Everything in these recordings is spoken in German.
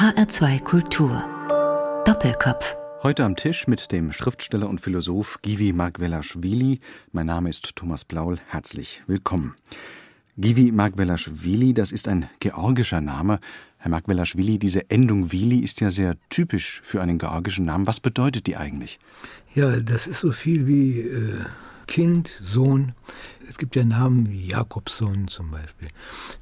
HR2 Kultur. Doppelkopf. Heute am Tisch mit dem Schriftsteller und Philosoph Givi Magvelaschwili. Mein Name ist Thomas Blaul. Herzlich willkommen. Givi Magvelaschwili, das ist ein georgischer Name. Herr Magvelaschwili, diese Endung Wili ist ja sehr typisch für einen georgischen Namen. Was bedeutet die eigentlich? Ja, das ist so viel wie äh, Kind, Sohn. Es gibt ja Namen wie Jakobson zum Beispiel.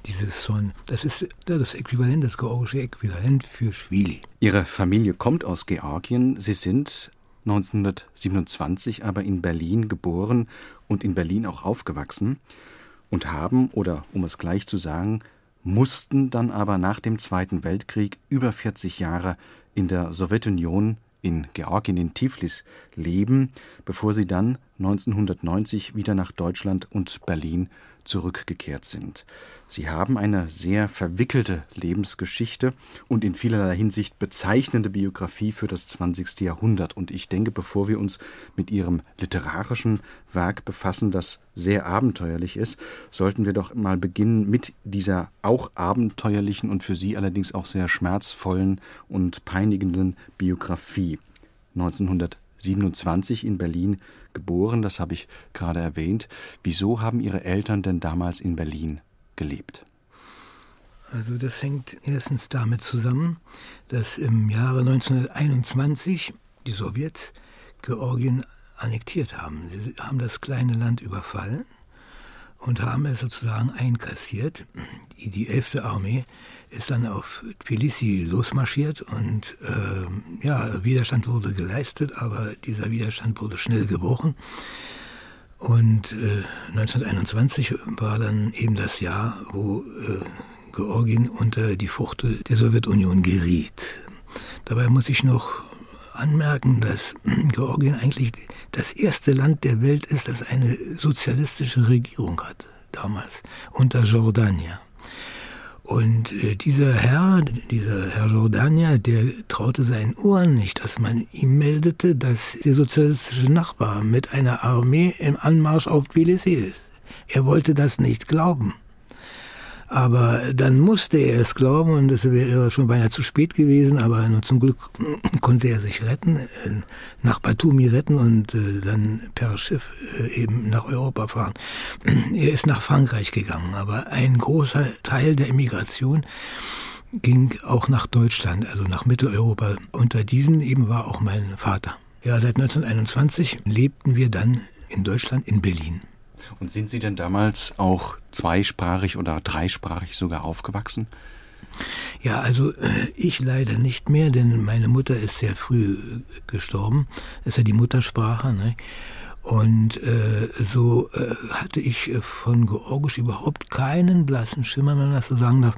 Dieses Son, das ist das Äquivalent, das georgische Äquivalent für Schwili. Ihre Familie kommt aus Georgien. Sie sind 1927 aber in Berlin geboren und in Berlin auch aufgewachsen und haben, oder um es gleich zu sagen, mussten dann aber nach dem Zweiten Weltkrieg über 40 Jahre in der Sowjetunion in Georgien in Tiflis leben, bevor sie dann 1990 wieder nach Deutschland und Berlin zurückgekehrt sind. Sie haben eine sehr verwickelte Lebensgeschichte und in vielerlei Hinsicht bezeichnende Biografie für das 20. Jahrhundert. Und ich denke, bevor wir uns mit Ihrem literarischen Werk befassen, das sehr abenteuerlich ist, sollten wir doch mal beginnen mit dieser auch abenteuerlichen und für Sie allerdings auch sehr schmerzvollen und peinigenden Biografie. 1927 in Berlin geboren, das habe ich gerade erwähnt. Wieso haben Ihre Eltern denn damals in Berlin gelebt? Also das hängt erstens damit zusammen, dass im Jahre 1921 die Sowjets Georgien annektiert haben. Sie haben das kleine Land überfallen und haben es sozusagen einkassiert. Die, die 11. Armee ist dann auf Tbilisi losmarschiert und äh, ja, Widerstand wurde geleistet, aber dieser Widerstand wurde schnell gebrochen. Und äh, 1921 war dann eben das Jahr, wo äh, Georgien unter die Fuchtel der Sowjetunion geriet. Dabei muss ich noch anmerken, dass Georgien eigentlich das erste Land der Welt ist, das eine sozialistische Regierung hatte, damals, unter Jordania. Und äh, dieser Herr, dieser Herr Jordania, der traute seinen Ohren nicht, dass man ihm meldete, dass der sozialistische Nachbar mit einer Armee im Anmarsch auf Tbilisi ist. Er wollte das nicht glauben. Aber dann musste er es glauben und es wäre schon beinahe zu spät gewesen, aber nur zum Glück konnte er sich retten, äh, nach Batumi retten und äh, dann per Schiff äh, eben nach Europa fahren. Er ist nach Frankreich gegangen, aber ein großer Teil der Immigration ging auch nach Deutschland, also nach Mitteleuropa. Unter diesen eben war auch mein Vater. Ja, seit 1921 lebten wir dann in Deutschland, in Berlin. Und sind Sie denn damals auch zweisprachig oder dreisprachig sogar aufgewachsen? Ja, also äh, ich leider nicht mehr, denn meine Mutter ist sehr früh äh, gestorben. Das ist ja die Muttersprache. Ne? Und äh, so äh, hatte ich äh, von Georgisch überhaupt keinen blassen Schimmer, wenn man das so sagen darf.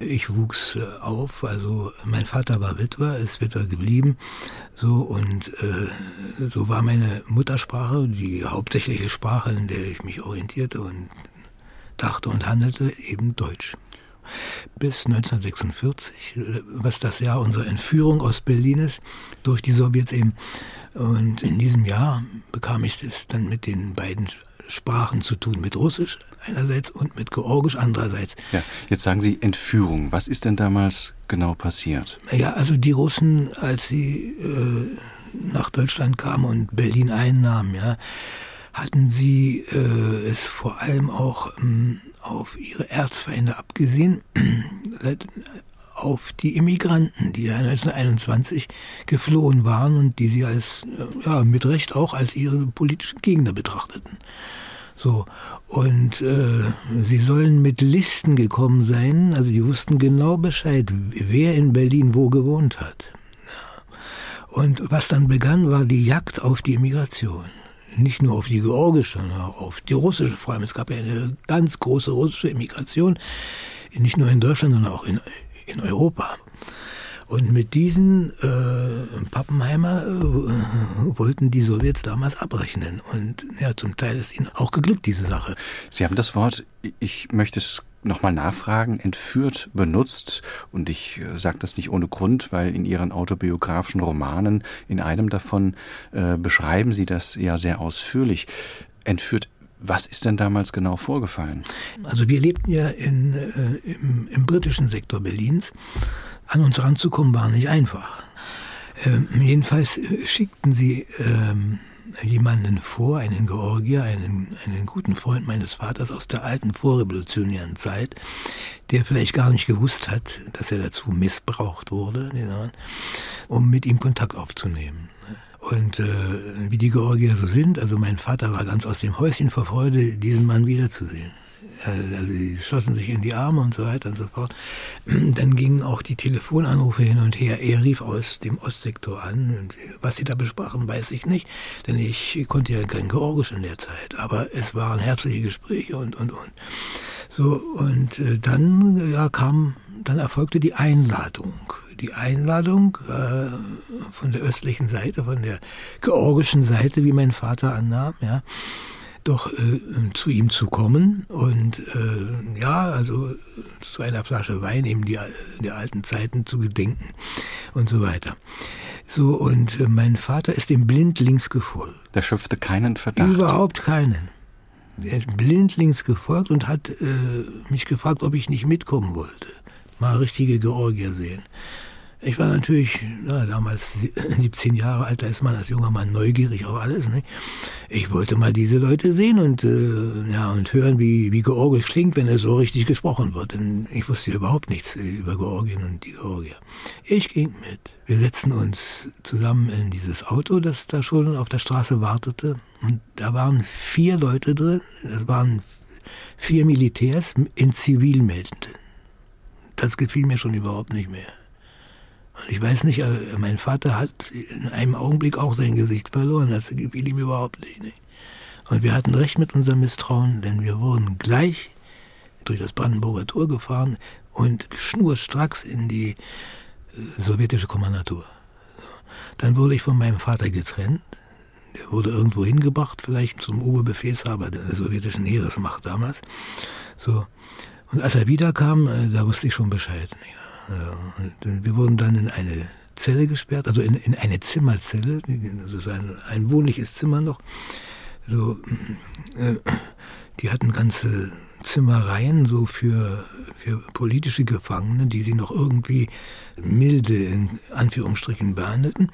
Ich wuchs äh, auf, also mein Vater war Witwer, ist Witwer geblieben. So und äh, so war meine Muttersprache die hauptsächliche Sprache, in der ich mich orientierte und dachte und handelte, eben Deutsch bis 1946, was das Jahr unserer Entführung aus Berlin ist, durch die Sowjets eben. Und in diesem Jahr bekam ich es dann mit den beiden Sprachen zu tun, mit Russisch einerseits und mit Georgisch andererseits. Ja, jetzt sagen Sie Entführung. Was ist denn damals genau passiert? Ja, also die Russen, als sie äh, nach Deutschland kamen und Berlin einnahmen, ja, hatten sie äh, es vor allem auch ähm, auf ihre Erzfeinde abgesehen, auf die Immigranten, die 1921 geflohen waren und die sie als, äh, ja, mit Recht auch als ihre politischen Gegner betrachteten. So, und äh, sie sollen mit Listen gekommen sein, also die wussten genau Bescheid, wer in Berlin wo gewohnt hat. Und was dann begann, war die Jagd auf die Immigration nicht nur auf die georgische, sondern auch auf die russische. Vor allem, es gab ja eine ganz große russische Immigration, nicht nur in Deutschland, sondern auch in, in Europa. Und mit diesen äh, Pappenheimer äh, wollten die Sowjets damals abrechnen. Und ja, zum Teil ist ihnen auch geglückt, diese Sache. Sie haben das Wort, ich möchte es nochmal nachfragen, entführt benutzt. Und ich äh, sage das nicht ohne Grund, weil in Ihren autobiografischen Romanen, in einem davon äh, beschreiben Sie das ja sehr ausführlich. Entführt was ist denn damals genau vorgefallen? Also wir lebten ja in, äh, im, im, britischen Sektor Berlins. an uns ranzukommen war nicht einfach. Ähm, jedenfalls schickten sie ähm, jemanden vor, einen Georgier, einen, einen guten Freund meines Vaters aus der alten vorrevolutionären Zeit, der vielleicht gar nicht gewusst hat, dass er dazu missbraucht wurde, um mit ihm Kontakt aufzunehmen. Und äh, wie die Georgier so sind, also mein Vater war ganz aus dem Häuschen vor Freude, diesen Mann wiederzusehen. Äh, also sie schlossen sich in die Arme und so weiter und so fort. Dann gingen auch die Telefonanrufe hin und her. Er rief aus dem Ostsektor an. Und was sie da besprachen, weiß ich nicht, denn ich konnte ja kein Georgisch in der Zeit. Aber es waren herzliche Gespräche und, und, und. So, und äh, dann ja, kam, dann erfolgte die Einladung. Die Einladung äh, von der östlichen Seite, von der georgischen Seite, wie mein Vater annahm, ja doch äh, zu ihm zu kommen und äh, ja, also zu einer Flasche Wein eben die, der alten Zeiten zu gedenken und so weiter. So, und äh, mein Vater ist dem blindlings gefolgt. Der schöpfte keinen Verdacht? Überhaupt keinen. Er ist blindlings gefolgt und hat äh, mich gefragt, ob ich nicht mitkommen wollte. Mal richtige Georgier sehen. Ich war natürlich na, damals 17 Jahre alt, da ist man als junger Mann neugierig auf alles. Ne? Ich wollte mal diese Leute sehen und, äh, ja, und hören, wie, wie Georgisch klingt, wenn es so richtig gesprochen wird. Denn ich wusste überhaupt nichts über Georgien und die Georgier. Ich ging mit. Wir setzten uns zusammen in dieses Auto, das da schon auf der Straße wartete. Und da waren vier Leute drin. Das waren vier Militärs in Zivilmänteln. Das gefiel mir schon überhaupt nicht mehr. Und ich weiß nicht, äh, mein Vater hat in einem Augenblick auch sein Gesicht verloren. Das gefiel ihm überhaupt nicht. nicht. Und wir hatten recht mit unserem Misstrauen, denn wir wurden gleich durch das Brandenburger Tor gefahren und schnurstracks in die äh, sowjetische Kommandatur. Dann wurde ich von meinem Vater getrennt. Der wurde irgendwo hingebracht, vielleicht zum Oberbefehlshaber der sowjetischen Heeresmacht damals. So. Und als er wiederkam, äh, da wusste ich schon Bescheid. Nicht? Und wir wurden dann in eine Zelle gesperrt, also in, in eine Zimmerzelle, also ein, ein wohnliches Zimmer noch. So, äh, die hatten ganze Zimmereien so für, für politische Gefangene, die sie noch irgendwie milde in Anführungsstrichen behandelten.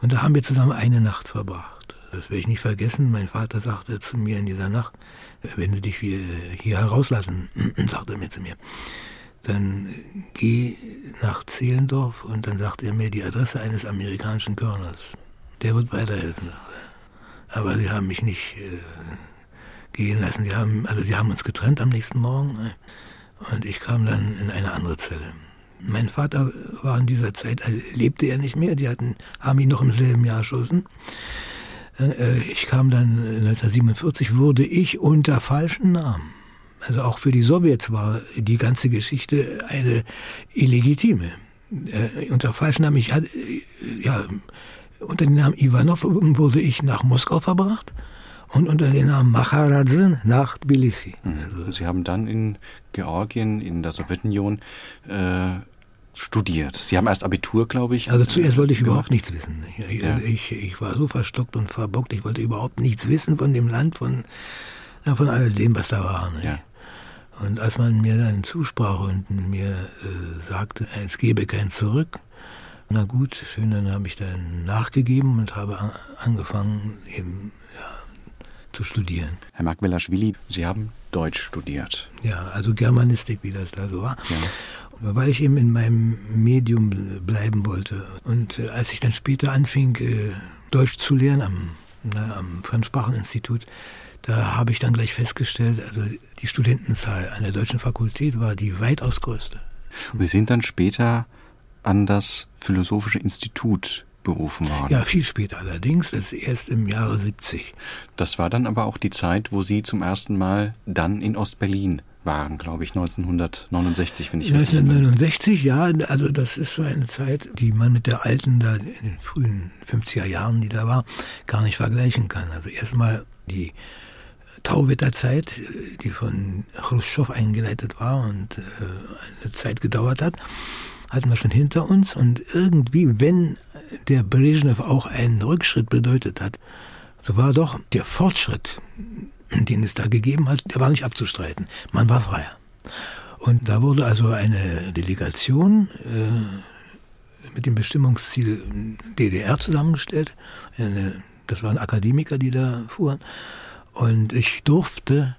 Und da haben wir zusammen eine Nacht verbracht. Das werde ich nicht vergessen. Mein Vater sagte zu mir in dieser Nacht, wenn Sie dich hier, hier herauslassen, sagte er mir zu mir, dann geh nach Zehlendorf und dann sagt er mir die Adresse eines amerikanischen Colonels. Der wird weiterhelfen. Aber sie haben mich nicht äh, gehen lassen. Sie haben, also sie haben uns getrennt am nächsten Morgen ne? und ich kam dann in eine andere Zelle. Mein Vater war in dieser Zeit, also lebte er nicht mehr, die hatten, haben ihn noch im selben Jahr erschossen. Äh, ich kam dann 1947, wurde ich unter falschen Namen also auch für die Sowjets war die ganze Geschichte eine illegitime. Äh, unter falschen Namen, ich hatte, äh, ja, unter dem Namen Ivanov wurde ich nach Moskau verbracht und unter dem Namen Macharadze nach Tbilisi. Also Sie haben dann in Georgien, in der Sowjetunion, äh, studiert. Sie haben erst Abitur, glaube ich. Also zuerst wollte ich überhaupt nichts wissen. Ich, ja. ich, ich, war so verstockt und verbockt, ich wollte überhaupt nichts wissen von dem Land, von, ja, von all dem, was da war. Ja. Und als man mir dann zusprach und mir äh, sagte, es gebe kein Zurück, na gut, schön, dann habe ich dann nachgegeben und habe angefangen, eben ja, zu studieren. Herr Markwelaschwili, Sie haben Deutsch studiert. Ja, also Germanistik, wie das da so war. Ja. Weil ich eben in meinem Medium bleiben wollte. Und äh, als ich dann später anfing, äh, Deutsch zu lernen am, na, am Fremdspracheninstitut, da habe ich dann gleich festgestellt, also die Studentenzahl an der deutschen Fakultät war die weitaus größte. Und Sie sind dann später an das Philosophische Institut berufen worden. Ja, viel später allerdings, das erst im Jahre 70. Das war dann aber auch die Zeit, wo Sie zum ersten Mal dann in Ostberlin waren, glaube ich, 1969, wenn ich 1969, ja, also das ist so eine Zeit, die man mit der alten, da in den frühen 50er Jahren, die da war, gar nicht vergleichen kann. Also erstmal die Tauwetterzeit, die von Khrushchev eingeleitet war und äh, eine Zeit gedauert hat, hatten wir schon hinter uns. Und irgendwie, wenn der Brezhnev auch einen Rückschritt bedeutet hat, so war doch der Fortschritt, den es da gegeben hat, der war nicht abzustreiten. Man war freier. Und da wurde also eine Delegation äh, mit dem Bestimmungsziel DDR zusammengestellt. Eine, das waren Akademiker, die da fuhren. Und ich durfte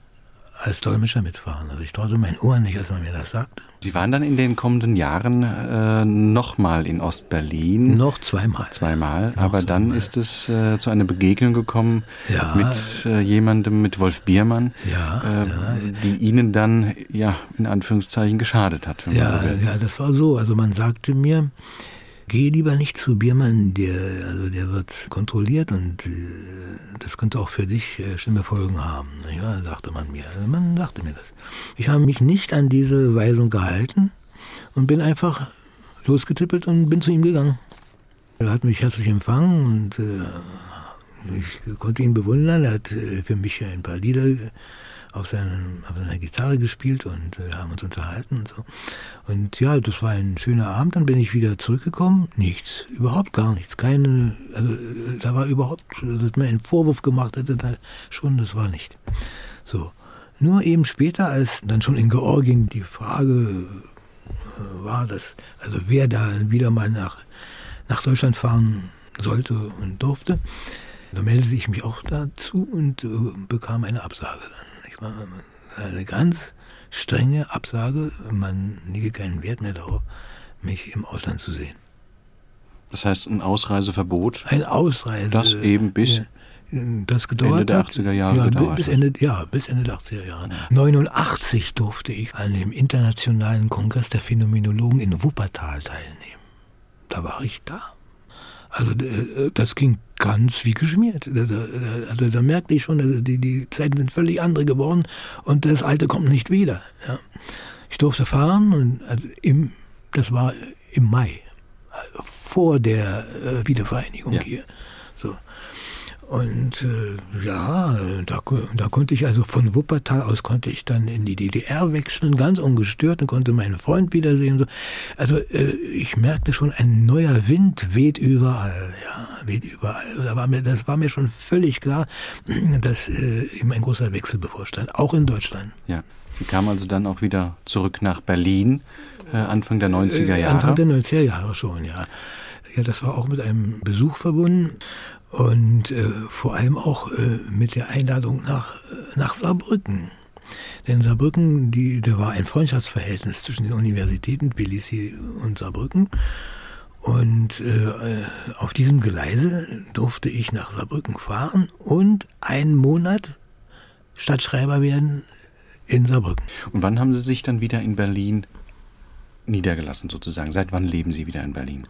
als Dolmetscher mitfahren. Also ich traute meinen Ohren nicht, als man mir das sagte. Sie waren dann in den kommenden Jahren äh, nochmal in Ostberlin. Noch zweimal. Zweimal. Noch Aber zweimal. dann ist es äh, zu einer Begegnung gekommen ja. mit äh, jemandem, mit Wolf Biermann, ja, äh, ja. die Ihnen dann, ja, in Anführungszeichen geschadet hat. ja, so ja, das war so. Also man sagte mir, Geh lieber nicht zu Biermann, der, also der wird kontrolliert und äh, das könnte auch für dich äh, schlimme Folgen haben. Ja, sagte man mir. Also man sagte mir das. Ich habe mich nicht an diese Weisung gehalten und bin einfach losgetippelt und bin zu ihm gegangen. Er hat mich herzlich empfangen und äh, ich konnte ihn bewundern. Er hat äh, für mich ein paar Lieder auf, seinen, auf seiner Gitarre gespielt und wir haben uns unterhalten und so. Und ja, das war ein schöner Abend. Dann bin ich wieder zurückgekommen. Nichts, überhaupt gar nichts. Keine, also da war überhaupt, dass man einen Vorwurf gemacht hätte, da schon, das war nicht. So. Nur eben später, als dann schon in Georgien die Frage äh, war, dass, also wer da wieder mal nach, nach Deutschland fahren sollte und durfte, da meldete ich mich auch dazu und äh, bekam eine Absage dann eine ganz strenge Absage. Man lege keinen Wert mehr darauf, mich im Ausland zu sehen. Das heißt ein Ausreiseverbot? Ein Ausreise. Das eben bis ja, das gedauert Ende der 80er Jahre ja, gedauert bis Ende, ja, bis Ende der 80er Jahre. Ja. 89 durfte ich an dem Internationalen Kongress der Phänomenologen in Wuppertal teilnehmen. Da war ich da. Also äh, das ging ganz wie geschmiert. Da, da, da, da merkte ich schon, also die, die Zeiten sind völlig andere geworden und das Alte kommt nicht wieder. Ja. Ich durfte fahren und also im, das war im Mai, also vor der äh, Wiedervereinigung ja. hier. Und äh, ja, da, da konnte ich also von Wuppertal aus konnte ich dann in die DDR wechseln, ganz ungestört und konnte meinen Freund wiedersehen. So. Also äh, ich merkte schon, ein neuer Wind weht überall, ja, weht überall. Da war mir, das war mir schon völlig klar, dass äh, ihm ein großer Wechsel bevorstand, auch in Deutschland. Ja. Sie kamen also dann auch wieder zurück nach Berlin, äh, Anfang der 90er äh, Jahre. Anfang der 90er Jahre schon, ja. Ja, das war auch mit einem Besuch verbunden und äh, vor allem auch äh, mit der Einladung nach, äh, nach Saarbrücken. Denn Saarbrücken, die, da war ein Freundschaftsverhältnis zwischen den Universitäten Tbilisi und Saarbrücken. Und äh, auf diesem Geleise durfte ich nach Saarbrücken fahren und einen Monat Stadtschreiber werden in Saarbrücken. Und wann haben Sie sich dann wieder in Berlin niedergelassen sozusagen? Seit wann leben Sie wieder in Berlin?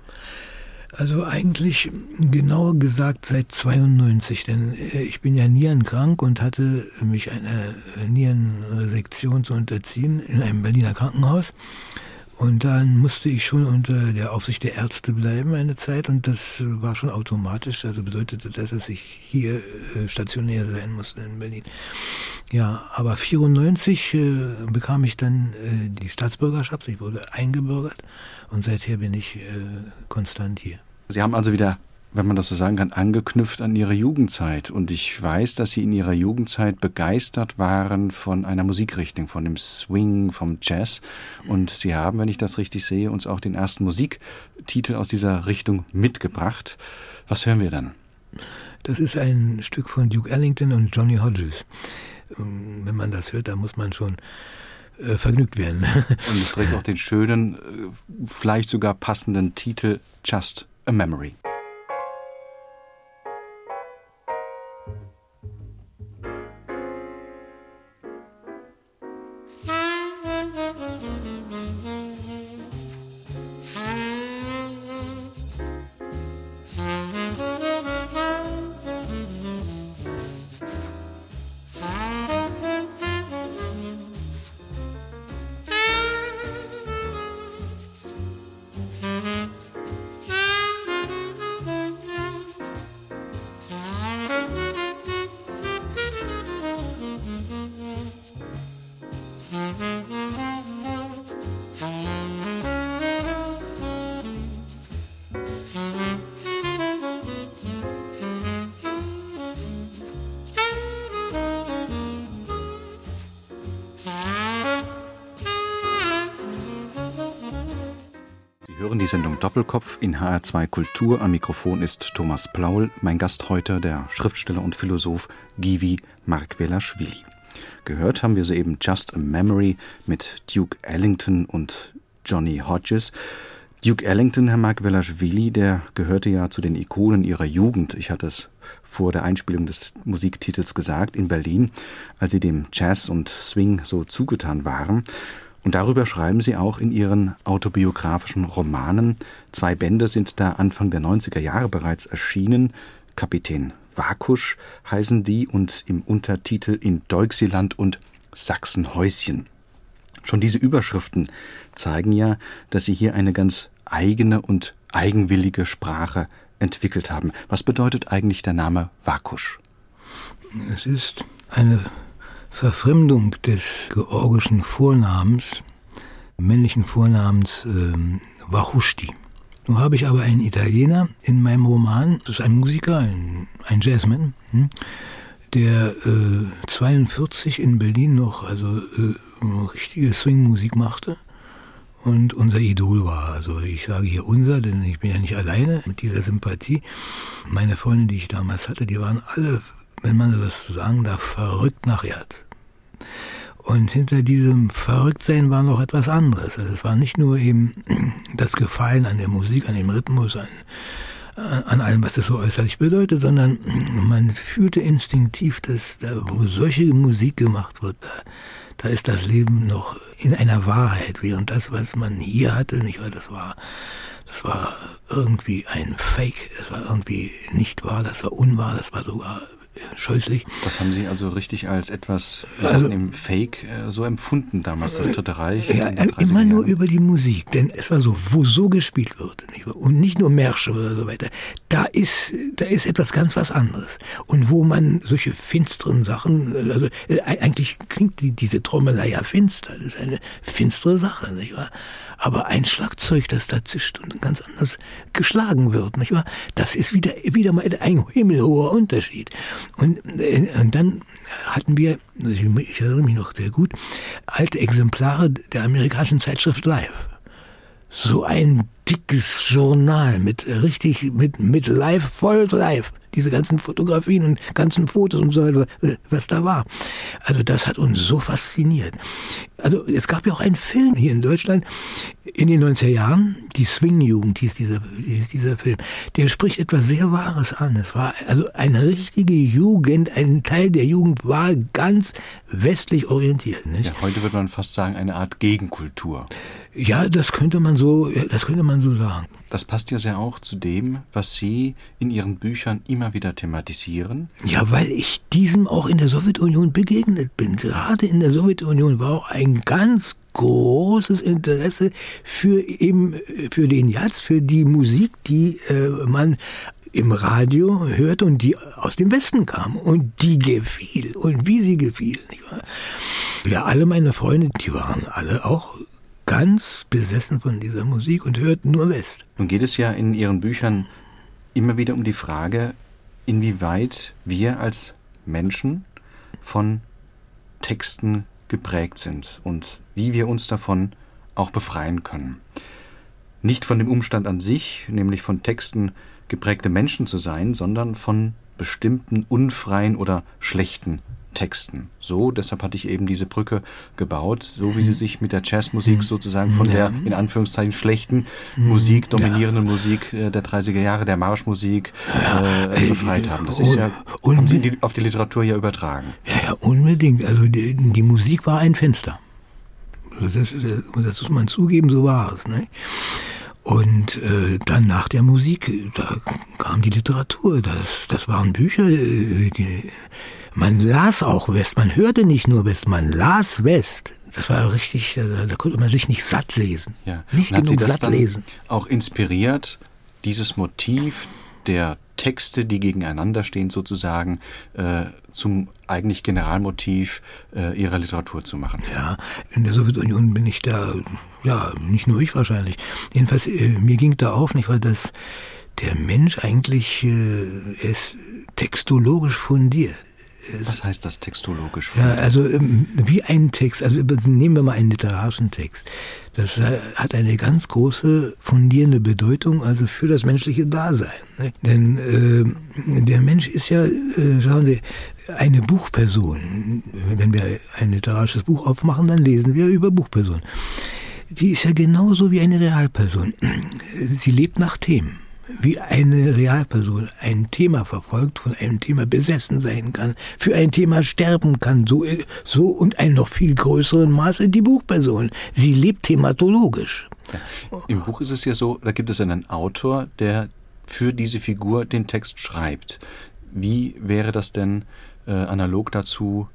Also eigentlich genauer gesagt seit 92, denn äh, ich bin ja nierenkrank und hatte mich einer Nierensektion zu unterziehen in einem Berliner Krankenhaus. Und dann musste ich schon unter der Aufsicht der Ärzte bleiben eine Zeit und das war schon automatisch, also bedeutete das, dass ich hier äh, stationär sein musste in Berlin. Ja, aber 94 äh, bekam ich dann äh, die Staatsbürgerschaft, ich wurde eingebürgert und seither bin ich konstant hier. Sie haben also wieder wenn man das so sagen kann, angeknüpft an ihre Jugendzeit. Und ich weiß, dass sie in ihrer Jugendzeit begeistert waren von einer Musikrichtung, von dem Swing, vom Jazz. Und sie haben, wenn ich das richtig sehe, uns auch den ersten Musiktitel aus dieser Richtung mitgebracht. Was hören wir dann? Das ist ein Stück von Duke Ellington und Johnny Hodges. Ähm, wenn man das hört, dann muss man schon äh, vergnügt werden. Und es trägt auch den schönen, äh, vielleicht sogar passenden Titel Just a Memory. Sendung Doppelkopf in HR2 Kultur. Am Mikrofon ist Thomas Plaul. Mein Gast heute der Schriftsteller und Philosoph Givi Markwelaschwili. Gehört haben wir soeben Just a Memory mit Duke Ellington und Johnny Hodges. Duke Ellington, Herr Markwelaschwili, der gehörte ja zu den Ikonen ihrer Jugend. Ich hatte es vor der Einspielung des Musiktitels gesagt, in Berlin, als sie dem Jazz und Swing so zugetan waren. Und darüber schreiben Sie auch in Ihren autobiografischen Romanen. Zwei Bände sind da Anfang der 90er Jahre bereits erschienen. Kapitän Wakusch heißen die und im Untertitel in Deuxiland und Sachsenhäuschen. Schon diese Überschriften zeigen ja, dass Sie hier eine ganz eigene und eigenwillige Sprache entwickelt haben. Was bedeutet eigentlich der Name Wakusch? Es ist eine Verfremdung des georgischen Vornamens, männlichen Vornamens ähm, Wachushti. Nun habe ich aber einen Italiener in meinem Roman, das ist ein Musiker, ein, ein Jazzman, hm, der äh, 42 in Berlin noch also äh, richtige Swing-Musik machte und unser Idol war. Also ich sage hier unser, denn ich bin ja nicht alleine mit dieser Sympathie. Meine Freunde, die ich damals hatte, die waren alle wenn man das sagen darf, verrückt nach Erd. Und hinter diesem Verrücktsein war noch etwas anderes. Also es war nicht nur eben das Gefallen an der Musik, an dem Rhythmus, an, an allem, was es so äußerlich bedeutet, sondern man fühlte instinktiv, dass da, wo solche Musik gemacht wird, da, da ist das Leben noch in einer Wahrheit, während das, was man hier hatte, nicht wahr, das war, das war irgendwie ein Fake, das war irgendwie nicht wahr, das war unwahr, das war sogar scheußlich. Das haben Sie also richtig als etwas also, im Fake äh, so empfunden damals, das Dritte Reich? Ja, immer nur über die Musik, denn es war so, wo so gespielt wird nicht und nicht nur Märsche oder so weiter, da ist, da ist etwas ganz was anderes. Und wo man solche finsteren Sachen, also äh, eigentlich klingt die, diese Trommelei ja finster, das ist eine finstere Sache, nicht wahr? Aber ein Schlagzeug, das da zischt und ganz anders geschlagen wird, nicht wahr? Das ist wieder, wieder mal ein himmelhoher Unterschied. Und, äh, und dann hatten wir, ich erinnere mich noch sehr gut, alte Exemplare der amerikanischen Zeitschrift Live. So ein dickes Journal mit richtig, mit, mit live, voll live diese ganzen Fotografien und ganzen Fotos und so weiter, was da war. Also das hat uns so fasziniert. Also es gab ja auch einen Film hier in Deutschland in den 90er Jahren, die Swing-Jugend hieß dieser, hieß dieser Film. Der spricht etwas sehr Wahres an. Es war also eine richtige Jugend, ein Teil der Jugend war ganz westlich orientiert. Nicht? Ja, heute würde man fast sagen, eine Art Gegenkultur. Ja, das könnte man so, das könnte man so sagen. Das passt ja sehr auch zu dem, was Sie in Ihren Büchern immer wieder thematisieren. Ja, weil ich diesem auch in der Sowjetunion begegnet bin. Gerade in der Sowjetunion war auch ein ganz großes Interesse für eben für den Jazz, für die Musik, die äh, man im Radio hörte und die aus dem Westen kam und die gefiel und wie sie gefiel. Nicht wahr? Ja, alle meine Freunde, die waren alle auch ganz besessen von dieser Musik und hört nur West. Nun geht es ja in Ihren Büchern immer wieder um die Frage, inwieweit wir als Menschen von Texten geprägt sind und wie wir uns davon auch befreien können. Nicht von dem Umstand an sich, nämlich von Texten geprägte Menschen zu sein, sondern von bestimmten unfreien oder schlechten Texten. So, deshalb hatte ich eben diese Brücke gebaut, so wie sie sich mit der Jazzmusik sozusagen von der in Anführungszeichen schlechten Musik, dominierenden ja. Musik äh, der 30er Jahre, der Marschmusik äh, befreit haben. Das ist ja, haben Sie die, auf die Literatur ja übertragen. Ja, ja, unbedingt. Also die, die Musik war ein Fenster. Das, das muss man zugeben, so war es. Ne? Und äh, dann nach der Musik, da kam die Literatur, das, das waren Bücher, äh, die, man las auch West, man hörte nicht nur West, man las West. Das war richtig, da, da konnte man sich nicht satt lesen. Ja. Nicht Und genug satt lesen. Auch inspiriert, dieses Motiv der Texte, die gegeneinander stehen, sozusagen äh, zum eigentlich Generalmotiv äh, ihrer Literatur zu machen. Ja, in der Sowjetunion bin ich da, ja, nicht nur ich wahrscheinlich. Jedenfalls, äh, mir ging da auf, nicht, weil das der Mensch eigentlich äh, ist textologisch fundiert Was heißt das textologisch? Ja, also ähm, wie ein Text, also nehmen wir mal einen literarischen Text. Das hat eine ganz große fundierende Bedeutung, also für das menschliche Dasein. Ne? Denn äh, der Mensch ist ja, äh, schauen Sie, eine Buchperson. Wenn wir ein literarisches Buch aufmachen, dann lesen wir über Buchpersonen. Die ist ja genauso wie eine Realperson. Sie lebt nach Themen wie eine Realperson ein Thema verfolgt, von einem Thema besessen sein kann, für ein Thema sterben kann, so, so und ein noch viel größeren Maße die Buchperson. Sie lebt thematologisch. Ja. Im Buch ist es ja so, da gibt es einen Autor, der für diese Figur den Text schreibt. Wie wäre das denn äh, analog dazu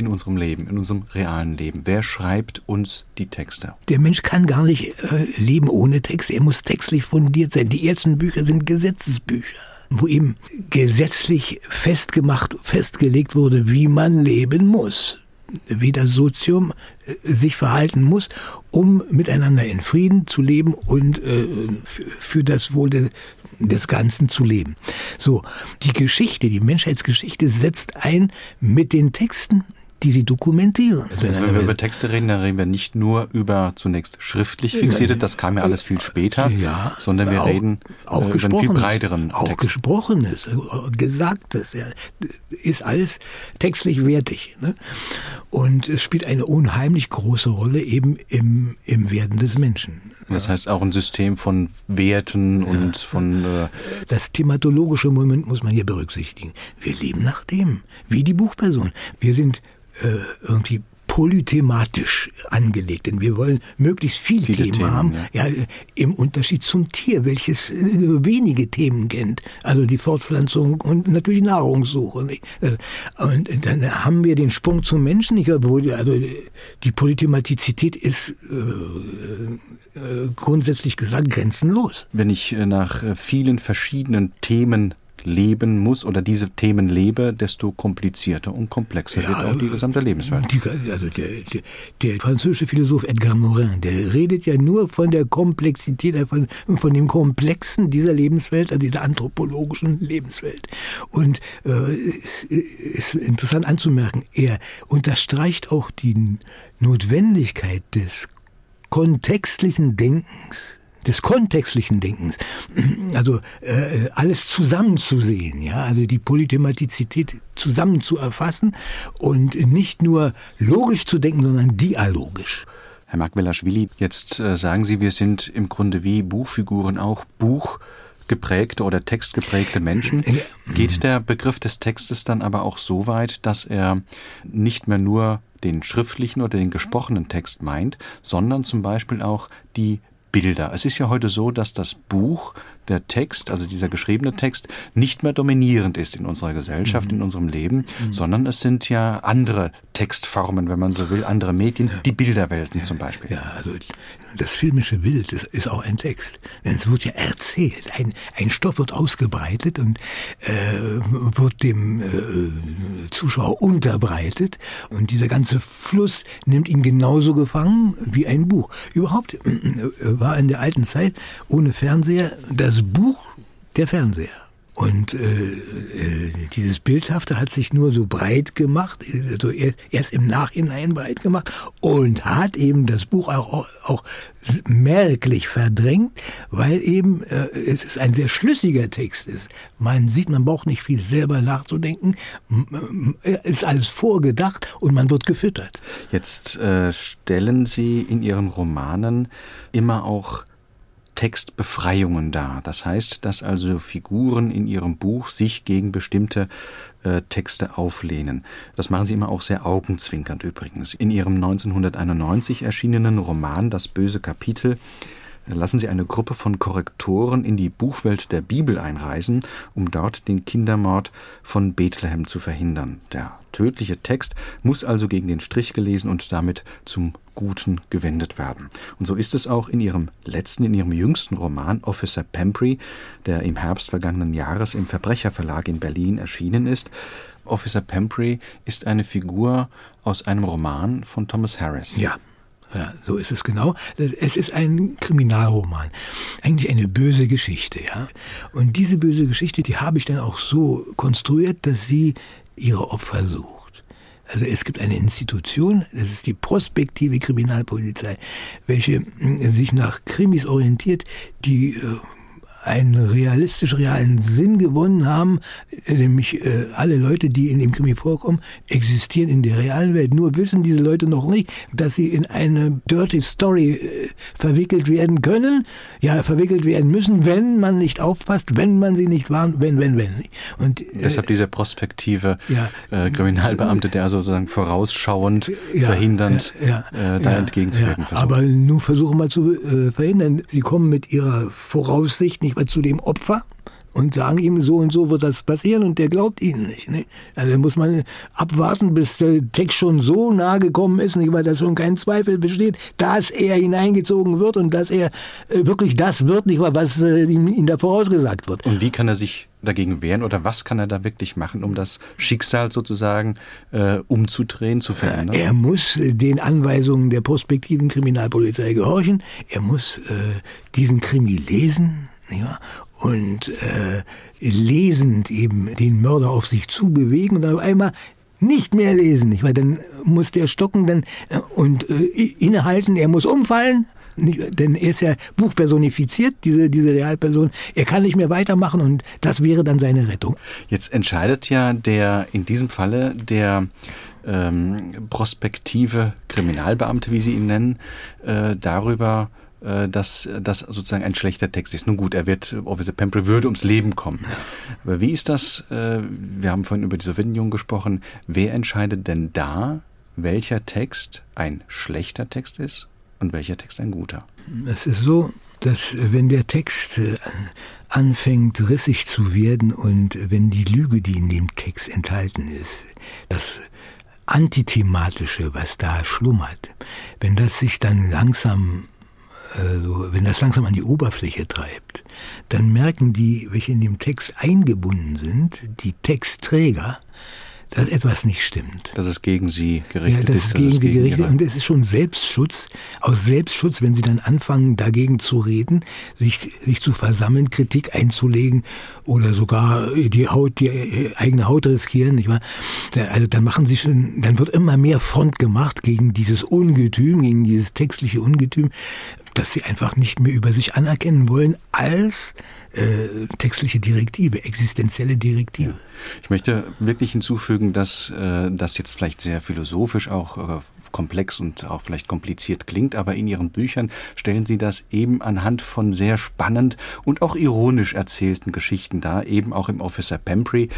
in unserem Leben, in unserem realen Leben? Wer schreibt uns die Texte? Der Mensch kann gar nicht äh, leben ohne Text. Er muss textlich fundiert sein. Die ersten Bücher sind Gesetzesbücher wo ihm gesetzlich festgemacht, festgelegt wurde, wie man leben muss, wie das Sozium äh, sich verhalten muss, um miteinander in Frieden zu leben und äh, für das Wohl de, des Ganzen zu leben. So, die Geschichte, die Menschheitsgeschichte setzt ein mit den Texten die sie dokumentieren. Also wenn wir über Texte reden, dann reden wir nicht nur über zunächst schriftlich fixierte, das kam ja alles viel später, ja, sondern wir auch, reden auch äh, über einen viel breiteren Auch Text. Gesprochenes, äh, Gesagtes, ja, ist alles textlich wertig. Ne? Und es spielt eine unheimlich große Rolle eben im, im Werden des Menschen. Das heißt auch ein System von Werten ja. und von... Äh das thematologische Moment muss man hier berücksichtigen. Wir leben nach dem, wie die Buchperson. Wir sind äh, irgendwie polythematisch angelegt, denn wir wollen möglichst viele, viele Themen, Themen, haben, ja. ja. im Unterschied zum Tier, welches äh, wenige Themen kennt, also die Fortpflanzung und natürlich Nahrungssuche. Äh, und dann haben wir den Sprung zum Menschen, nicht? also die Polythematizität ist äh, äh, grundsätzlich gesagt grenzenlos. Wenn ich nach vielen verschiedenen Themen leben muss oder diese Themen lebe, desto komplizierter und komplexer ja, wird auch die gesamte Lebenswelt. Die, also der, der, der, französische Philosoph Edgar Morin, der redet ja nur von der Komplexität, äh, von, von dem Komplexen dieser Lebenswelt, also dieser anthropologischen Lebenswelt. Und äh, es ist interessant anzumerken, er unterstreicht auch die Notwendigkeit des kontextlichen Denkens des kontextlichen Denkens, also äh, alles zusammenzusehen, ja, also die Polythematizität zusammen zu erfassen und nicht nur logisch zu denken, sondern dialogisch. Herr Markwelaschwili, jetzt äh, sagen Sie, wir sind im Grunde wie Buchfiguren auch Buch geprägte oder textgeprägte Menschen. Geht der Begriff des Textes dann aber auch so weit, dass er nicht mehr nur den schriftlichen oder den gesprochenen Text meint, sondern zum Beispiel auch die Bilder. Es ist ja heute so, dass das Buch, der Text, also dieser geschriebene Text, nicht mehr dominierend ist in unserer Gesellschaft, mhm. in unserem Leben, mhm. sondern es sind ja andere Textformen, wenn man so will, andere Medien, die Bilderwelten ja, zum Beispiel. Ja, also das filmische Bild ist, ist auch ein Text. Denn es wird ja erzählt. Ein, ein Stoff wird ausgebreitet und äh, wird dem äh, Zuschauer unterbreitet. Und dieser ganze Fluss nimmt ihn genauso gefangen wie ein Buch. Überhaupt äh, war in der alten Zeit ohne Fernseher das Buch der Fernseher. Und äh, äh, dieses Bildhafte hat sich nur so breit gemacht, also erst im Nachhinein breit gemacht und hat eben das Buch auch, auch merklich verdrängt, weil eben äh, es ein sehr schlüssiger Text ist. Man sieht, man braucht nicht viel selber nachzudenken, ist alles vorgedacht und man wird gefüttert. Jetzt äh, stellen Sie in Ihren Romanen immer auch Textbefreiungen dar. Das heißt, dass also Figuren in ihrem Buch sich gegen bestimmte äh, Texte auflehnen. Das machen sie immer auch sehr augenzwinkernd übrigens. In ihrem 1991 erschienenen Roman Das böse Kapitel lassen sie eine Gruppe von Korrektoren in die Buchwelt der Bibel einreisen, um dort den Kindermord von Bethlehem zu verhindern. Der tödliche Text muss also gegen den Strich gelesen und damit zum Guten gewendet werden. Und so ist es auch in ihrem letzten, in ihrem jüngsten Roman Officer Pemprey, der im Herbst vergangenen Jahres im Verbrecherverlag in Berlin erschienen ist. Officer Pemprey ist eine Figur aus einem Roman von Thomas Harris. Ja. Ja, so ist es genau. Es ist ein Kriminalroman. Eigentlich eine böse Geschichte, ja. Und diese böse Geschichte, die habe ich dann auch so konstruiert, dass sie ihre Opfer sucht. Also es gibt eine Institution, das ist die prospektive Kriminalpolizei, welche hm, sich nach Krimis orientiert, die äh, einen realistisch realen Sinn gewonnen haben, nämlich äh, alle Leute, die in dem Krimi vorkommen, existieren in der realen Welt. Nur wissen diese Leute noch nicht, dass sie in eine Dirty Story äh, verwickelt werden können, ja, verwickelt werden müssen, wenn man nicht aufpasst, wenn man sie nicht warnt, wenn, wenn, wenn. Und, äh, Deshalb diese prospektive ja, äh, Kriminalbeamte, der sozusagen vorausschauend, ja, verhindernd ja, äh, da entgegenzuwirken versucht. Aber nur versuchen mal zu äh, verhindern. Sie kommen mit ihrer Voraussicht nicht nicht mal zu dem Opfer und sagen ihm, so und so wird das passieren und der glaubt ihnen nicht. Ne? Also muss man abwarten, bis der Text schon so nahe gekommen ist, nicht, weil da schon kein Zweifel besteht, dass er hineingezogen wird und dass er äh, wirklich das wird, nicht wahr, was äh, ihm, ihm da vorausgesagt wird. Und wie kann er sich dagegen wehren oder was kann er da wirklich machen, um das Schicksal sozusagen äh, umzudrehen, zu verändern? Er muss äh, den Anweisungen der prospektiven Kriminalpolizei gehorchen. Er muss äh, diesen Krimi lesen, und äh, lesend eben den Mörder auf sich zu bewegen und auf einmal nicht mehr lesen, nicht? weil dann muss der stocken dann äh, und äh, innehalten, er muss umfallen, nicht, denn er ist ja buchpersonifiziert, diese, diese Realperson. Er kann nicht mehr weitermachen und das wäre dann seine Rettung. Jetzt entscheidet ja der, in diesem Falle, der ähm, prospektive Kriminalbeamte, wie Sie ihn nennen, äh, darüber, dass das sozusagen ein schlechter Text ist. Nun gut, er wird, Officer Pembrey würde ums Leben kommen. Aber wie ist das, äh, wir haben vorhin über die Sowjetunion gesprochen, wer entscheidet denn da, welcher Text ein schlechter Text ist und welcher Text ein guter? Es ist so, dass wenn der Text äh, anfängt rissig zu werden und wenn die Lüge, die in dem Text enthalten ist, das Antithematische, was da schlummert, wenn das sich dann langsam also wenn das langsam an die Oberfläche treibt, dann merken die, welche in dem Text eingebunden sind, die Textträger, dass etwas nicht stimmt. Dass es gegen sie gerichtet ist. Ja, dass es gegen sie gerichtet ist. Und es ist schon Selbstschutz. Aus Selbstschutz, wenn sie dann anfangen, dagegen zu reden, sich, sich zu versammeln, Kritik einzulegen oder sogar die Haut, die eigene Haut riskieren, nicht wahr? Also dann machen sie schon, dann wird immer mehr Front gemacht gegen dieses Ungetüm, gegen dieses textliche Ungetüm dass sie einfach nicht mehr über sich anerkennen wollen als äh, textliche Direktive, existenzielle Direktive. Ja. Ich möchte wirklich hinzufügen, dass äh, das jetzt vielleicht sehr philosophisch auch äh, komplex und auch vielleicht kompliziert klingt, aber in Ihren Büchern stellen Sie das eben anhand von sehr spannend und auch ironisch erzählten Geschichten dar, eben auch im Officer Pemprey,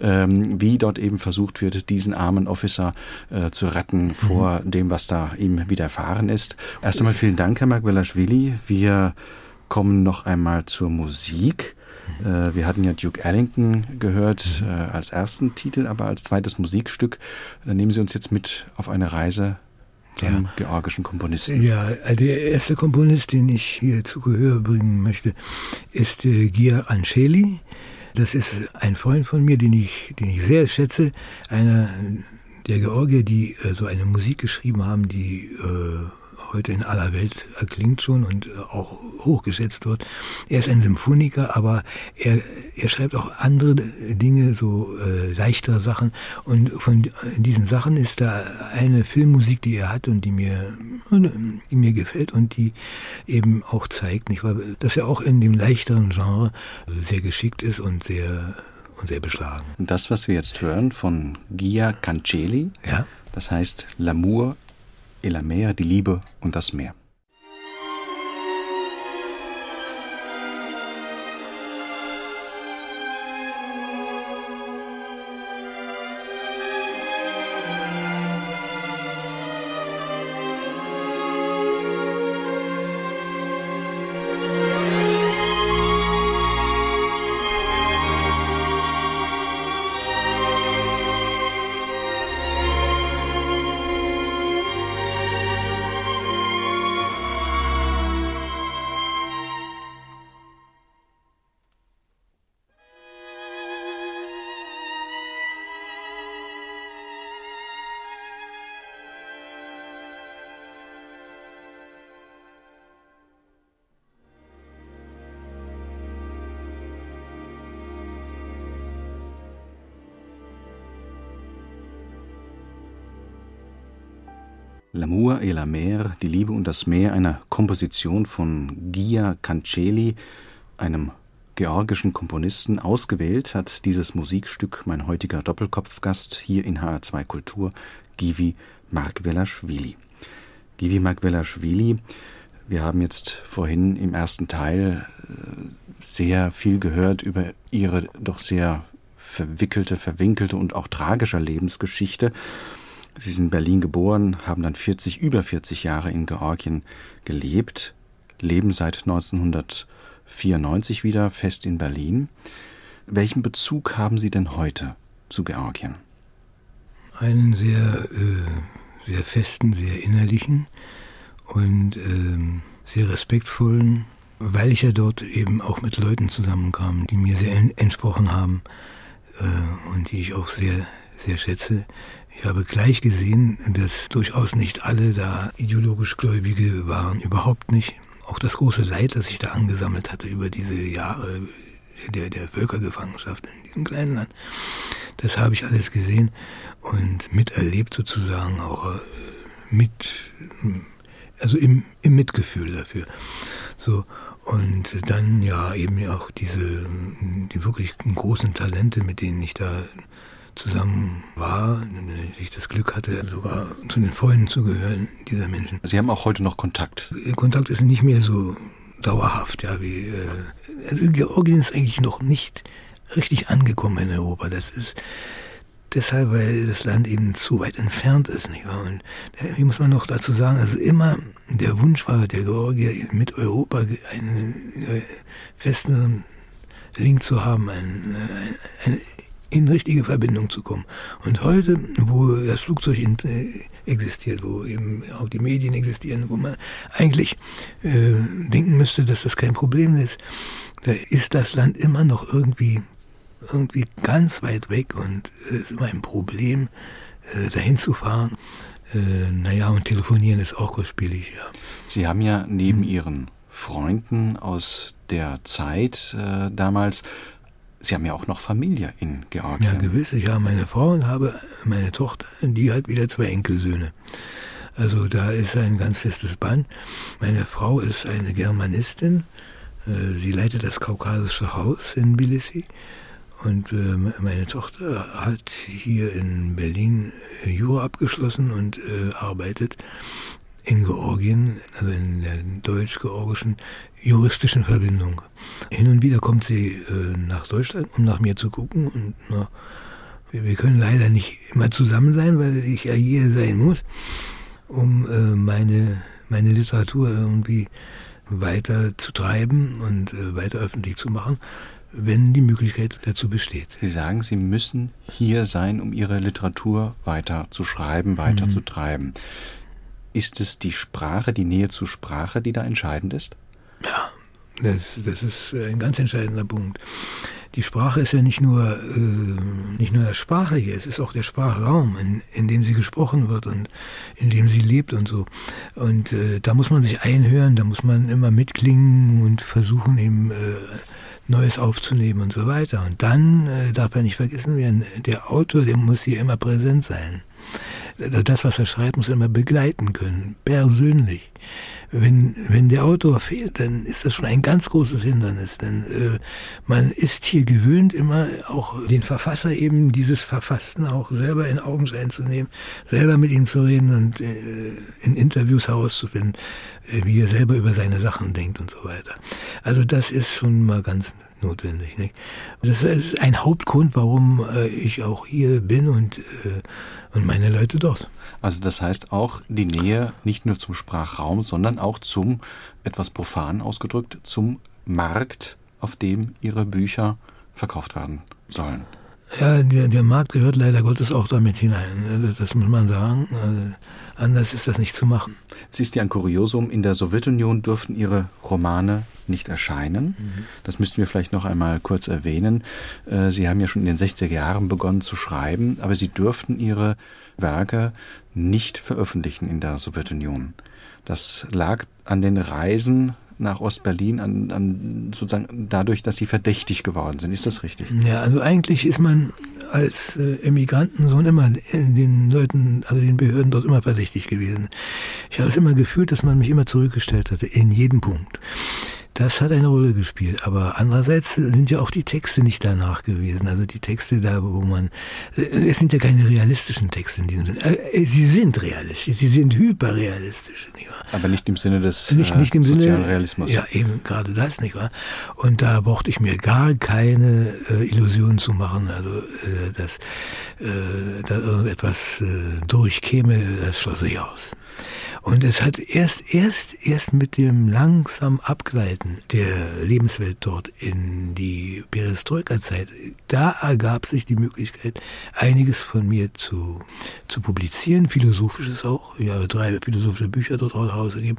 ähm, wie dort eben versucht wird, diesen armen Officer äh, zu retten vor mhm. dem, was da ihm widerfahren ist. Erst einmal vielen Dank, Herr Magwelaschwili. Wir kommen noch einmal zur Musik. Äh, wir hatten ja Duke Ellington gehört äh, als ersten Titel, aber als zweites Musikstück. Dann nehmen Sie uns jetzt mit auf eine Reise zum ja. georgischen Komponisten. Ja, der erste Komponist, den ich hier zu Gehör bringen möchte, ist äh, Gia Anceli. Das ist ein Freund von mir, den ich, den ich sehr schätze. Einer der Georgier, die äh, so eine Musik geschrieben haben, die äh, heute in aller Welt erklingt schon und äh, auch hochgeschätzt wird. Er ist ein Symphoniker, aber er, er schreibt auch andere Dinge, so äh, leichtere Sachen. Und von diesen Sachen ist da eine Filmmusik, die er hat und die mir, die mir gefällt und die eben auch zeigt, nicht wahr, dass er auch in dem leichteren Genre sehr geschickt ist und sehr und sehr beschlagen. Und das, was wir jetzt hören von Gia Canceli, ja? das heißt L'amour et la mer, die Liebe und das Meer. L'amour et la mer, die Liebe und das Meer, eine Komposition von Gia Cancelli, einem georgischen Komponisten. Ausgewählt hat dieses Musikstück mein heutiger Doppelkopfgast hier in HR2 Kultur, Givi Markvelashvili. Givi Markvelashvili, wir haben jetzt vorhin im ersten Teil äh, sehr viel gehört über ihre doch sehr verwickelte, verwinkelte und auch tragische Lebensgeschichte. Sie sind in Berlin geboren, haben dann 40, über 40 Jahre in Georgien gelebt, leben seit 1994 wieder fest in Berlin. Welchen Bezug haben Sie denn heute zu Georgien? Einen sehr, äh, sehr festen, sehr innerlichen und äh, sehr respektvollen, weil ich ja dort eben auch mit Leuten zusammenkam, die mir sehr entsprochen haben äh, und die ich auch sehr, sehr schätze. Ich habe gleich gesehen, dass durchaus nicht alle da ideologisch Gläubige waren, überhaupt nicht. Auch das große Leid, das sich da angesammelt hatte über diese Jahre der, der Völkergefangenschaft in diesem kleinen Land, das habe ich alles gesehen und miterlebt sozusagen auch äh, mit, also im, im Mitgefühl dafür. So, und dann ja eben auch diese, die wirklich großen Talente, mit denen ich da zusammen war, ich das Glück hatte, sogar zu den Freunden zu gehören dieser Menschen. Sie haben auch heute noch Kontakt? Kontakt ist nicht mehr so dauerhaft, ja, wie, äh, also Georgien ist eigentlich noch nicht richtig angekommen in Europa. Das ist deshalb, weil das Land eben zu weit entfernt ist, nicht wahr? Und wie muss man noch dazu sagen, also immer der Wunsch war der Georgier mit Europa einen äh, festen Link zu haben, einen, äh, eine in richtige Verbindung zu kommen. Und heute, wo das Flugzeug äh, existiert, wo eben auch die Medien existieren, wo man eigentlich äh, denken müsste, dass das kein Problem ist, da ist das Land immer noch irgendwie irgendwie ganz weit weg und es ist immer ein Problem, äh, dahin zu fahren. Äh, naja, und telefonieren ist auch kostspielig, ja. Sie haben ja neben hm. Ihren Freunden aus der Zeit äh, damals Sie haben ja auch noch Familie in Georgien. Ja, gewiss. Ich habe meine Frau und habe meine Tochter, die hat wieder zwei Enkelsöhne. Also da ist ein ganz festes Band. Meine Frau ist eine Germanistin. Äh, sie leitet das Kaukasische Haus in Tbilisi. Und äh, meine Tochter hat hier in Berlin äh, Jura abgeschlossen und arbeitet in Georgien, also in der deutsch-georgischen juristischen Verbindung. Hin und wieder kommt sie äh, nach Deutschland, um nach mir zu gucken. Und na, wir, wir, können leider nicht immer zusammen sein, weil ich ja hier sein muss, um äh, meine, meine Literatur irgendwie weiter zu treiben und äh, weiter öffentlich zu machen, wenn die Möglichkeit dazu besteht. Sie sagen, Sie müssen hier sein, um Ihre Literatur weiter zu schreiben, weiter mhm. zu treiben. Ist es die Sprache, die Nähe zur Sprache, die da entscheidend ist? Ja, das, das ist ein ganz entscheidender Punkt. Die Sprache ist ja nicht nur, äh, nicht nur das Sprachliche, es ist auch der Sprachraum, in, in dem sie gesprochen wird und in dem sie lebt und so. Und äh, da muss man sich einhören, da muss man immer mitklingen und versuchen eben äh, Neues aufzunehmen und so weiter. Und dann äh, darf er nicht vergessen werden, der Autor, der muss hier immer präsent sein. Das, was er schreibt, muss er immer begleiten können, persönlich wenn, wenn der Autor fehlt, dann ist das schon ein ganz großes Hindernis. Denn äh, man ist hier gewöhnt, immer auch den Verfasser eben dieses Verfassten auch selber in Augenschein zu nehmen, selber mit ihm zu reden und äh, in Interviews herauszufinden, wie er selber über seine Sachen denkt und so weiter. Also das ist schon mal ganz notwendig. Nicht? Das ist ein Hauptgrund, warum äh, ich auch hier bin und, äh, und meine Leute dort. Also das heißt auch die Nähe nicht nur zum Sprachraum, sondern auch zum, etwas profan ausgedrückt, zum Markt, auf dem Ihre Bücher verkauft werden sollen. Ja, der, der Markt gehört leider Gottes auch damit hinein. Das, das muss man sagen. Also anders ist das nicht zu machen. Es ist ja ein Kuriosum, in der Sowjetunion durften Ihre Romane nicht erscheinen. Mhm. Das müssten wir vielleicht noch einmal kurz erwähnen. Äh, Sie haben ja schon in den 60er Jahren begonnen zu schreiben, aber Sie durften Ihre Werke nicht veröffentlichen in der Sowjetunion. Das lag an den Reisen nach Ostberlin an, an sozusagen dadurch, dass sie verdächtig geworden sind. Ist das richtig? Ja, also eigentlich ist man als äh, Emigrantensohn immer den Leuten, also den Behörden dort immer verdächtig gewesen. Ich habe es immer gefühlt, dass man mich immer zurückgestellt hatte, in jedem Punkt. Das hat eine Rolle gespielt. Aber andererseits sind ja auch die Texte nicht danach gewesen. Also die Texte da, wo man, es sind ja keine realistischen Texte in diesem Sinne. Äh, sie sind realistisch, sie sind hyperrealistisch. Nicht wahr? Aber nicht im Sinne des nicht, nicht im sozialen Sinne, Realismus. Ja, eben gerade das, nicht wahr? Und da brauchte ich mir gar keine äh, Illusionen zu machen, also äh, dass äh, da irgendetwas äh, durchkäme, das schloss sich aus. Und es hat erst, erst, erst mit dem langsam Abgleiten der Lebenswelt dort in die Perestroika-Zeit, da ergab sich die Möglichkeit, einiges von mir zu, zu publizieren, philosophisches auch. Ich habe drei philosophische Bücher dort rausgegeben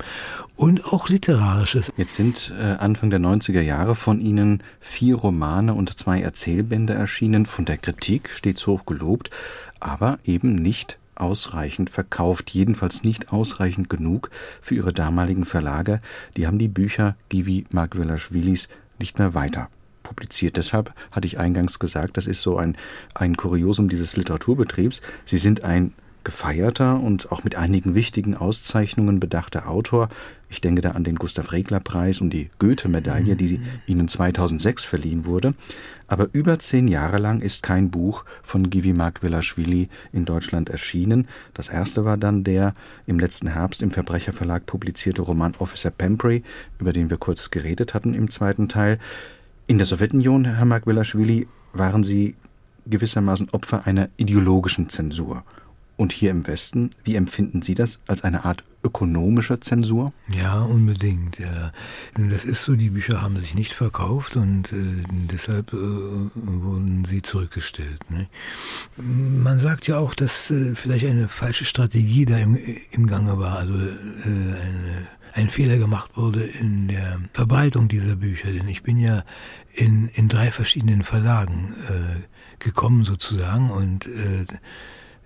und auch literarisches. Jetzt sind äh, Anfang der 90er Jahre von Ihnen vier Romane und zwei Erzählbände erschienen, von der Kritik stets hoch gelobt, aber eben nicht ausreichend verkauft, jedenfalls nicht ausreichend genug für ihre damaligen Verlage. Die haben die Bücher Givi Margvelashvilis nicht mehr weiter publiziert. Deshalb hatte ich eingangs gesagt, das ist so ein, ein Kuriosum dieses Literaturbetriebs. Sie sind ein gefeierter und auch mit einigen wichtigen Auszeichnungen bedachter Autor. Ich denke da an den Gustav Regler Preis und die Goethe-Medaille, die mhm. Ihnen 2006 verliehen wurde. Aber über zehn Jahre lang ist kein Buch von Givi Markvelashvili in Deutschland erschienen. Das erste war dann der im letzten Herbst im Verbrecherverlag publizierte Roman Officer Pemprey, über den wir kurz geredet hatten im zweiten Teil. In der Sowjetunion, Herr Markvelashvili, waren Sie gewissermaßen Opfer einer ideologischen Zensur. Und hier im Westen, wie empfinden Sie das als eine Art ökonomische Zensur? Ja, unbedingt. Ja. Das ist so, die Bücher haben sich nicht verkauft und äh, deshalb äh, wurden sie zurückgestellt. Ne? Man sagt ja auch, dass äh, vielleicht eine falsche Strategie da im, im Gange war, also äh, eine ein Fehler gemacht wurde in der Verbreitung dieser Bücher. Denn ich bin ja in, in drei verschiedenen Verlagen äh, gekommen sozusagen und äh,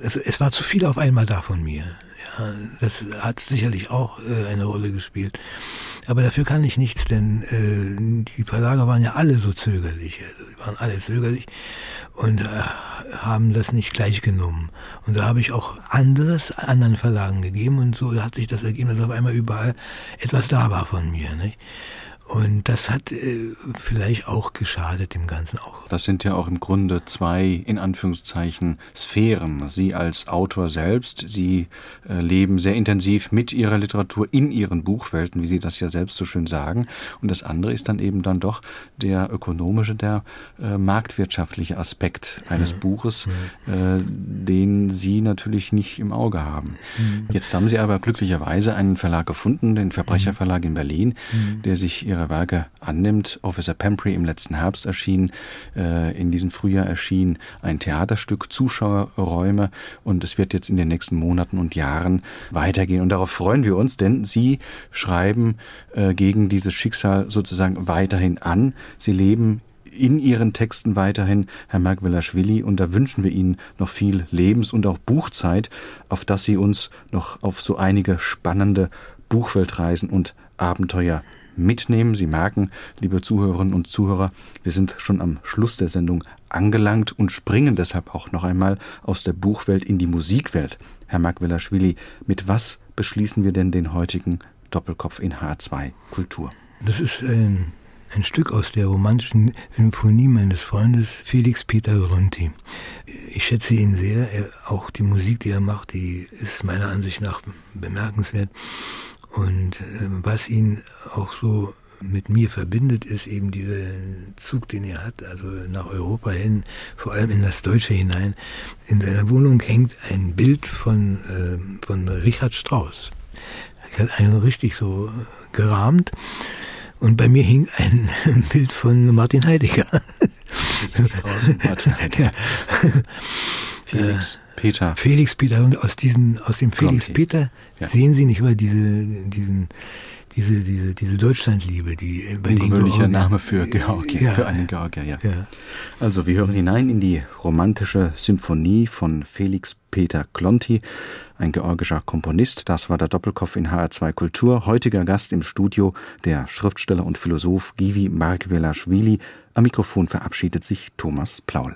es, es war zu viel auf einmal da von mir. Ja, das hat sicherlich auch äh, eine Rolle gespielt. Aber dafür kann ich nichts, denn äh, die Verlage waren ja alle so zögerlich. Also, die waren alle zögerlich und äh, haben das nicht gleich genommen. Und da habe ich auch anderes anderen Verlagen gegeben und so hat sich das ergeben, dass auf einmal überall etwas da war von mir. Nicht? Und das hat äh, vielleicht auch geschadet dem Ganzen auch. Das sind ja auch im Grunde zwei, in Anführungszeichen, Sphären. Sie als Autor selbst, Sie äh, leben sehr intensiv mit Ihrer Literatur in Ihren Buchwelten, wie Sie das ja selbst so schön sagen. Und das andere ist dann eben dann doch der ökonomische, der äh, marktwirtschaftliche Aspekt eines ja. Buches. Äh, den Sie natürlich nicht im Auge haben. Mhm. Jetzt haben Sie aber glücklicherweise einen Verlag gefunden, den Verbrecherverlag in Berlin, mhm. der sich ihre Werke annimmt. Officer Pemprey im letzten Herbst erschien, äh, in diesem Frühjahr erschien ein Theaterstück, Zuschauerräume und es wird jetzt in den nächsten Monaten und Jahren weitergehen. Und darauf freuen wir uns, denn Sie schreiben äh, gegen dieses Schicksal sozusagen weiterhin an. Sie leben in Ihren Texten weiterhin, Herr Margvelashvili, und da wünschen wir Ihnen noch viel Lebens- und auch Buchzeit, auf dass Sie uns noch auf so einige spannende Buchweltreisen und Abenteuer mitnehmen. Sie merken, liebe Zuhörerinnen und Zuhörer, wir sind schon am Schluss der Sendung angelangt und springen deshalb auch noch einmal aus der Buchwelt in die Musikwelt. Herr Magwelaschwili, mit was beschließen wir denn den heutigen Doppelkopf in H2 Kultur? Das ist ein, ein Stück aus der romantischen Symphonie meines Freundes Felix Peter Ronti. Ich schätze ihn sehr. Er, auch die Musik, die er macht, die ist meiner Ansicht nach bemerkenswert. Und äh, was ihn auch so mit mir verbindet, ist eben dieser Zug, den er hat, also nach Europa hin, vor allem in das Deutsche hinein. In seiner Wohnung hängt ein Bild von, äh, von Richard Strauss. Er hat einen richtig so gerahmt. Und bei mir hing ein Bild von Martin Heidegger. Martin Heidegger. Felix. Peter. Felix Peter. Und aus, diesen, aus dem Felix Klonti. Peter ja. sehen Sie nicht über diese, diesen, diese, diese, diese Deutschlandliebe, die bei den Ungewöhnlicher Name für Georgien, ja. für einen Georgier, ja. ja. Also wir hören hinein in die romantische Symphonie von Felix Peter Klonti, ein georgischer Komponist. Das war der Doppelkopf in HR2 Kultur. Heutiger Gast im Studio, der Schriftsteller und Philosoph Givi Markvelashvili. Am Mikrofon verabschiedet sich Thomas Plaul.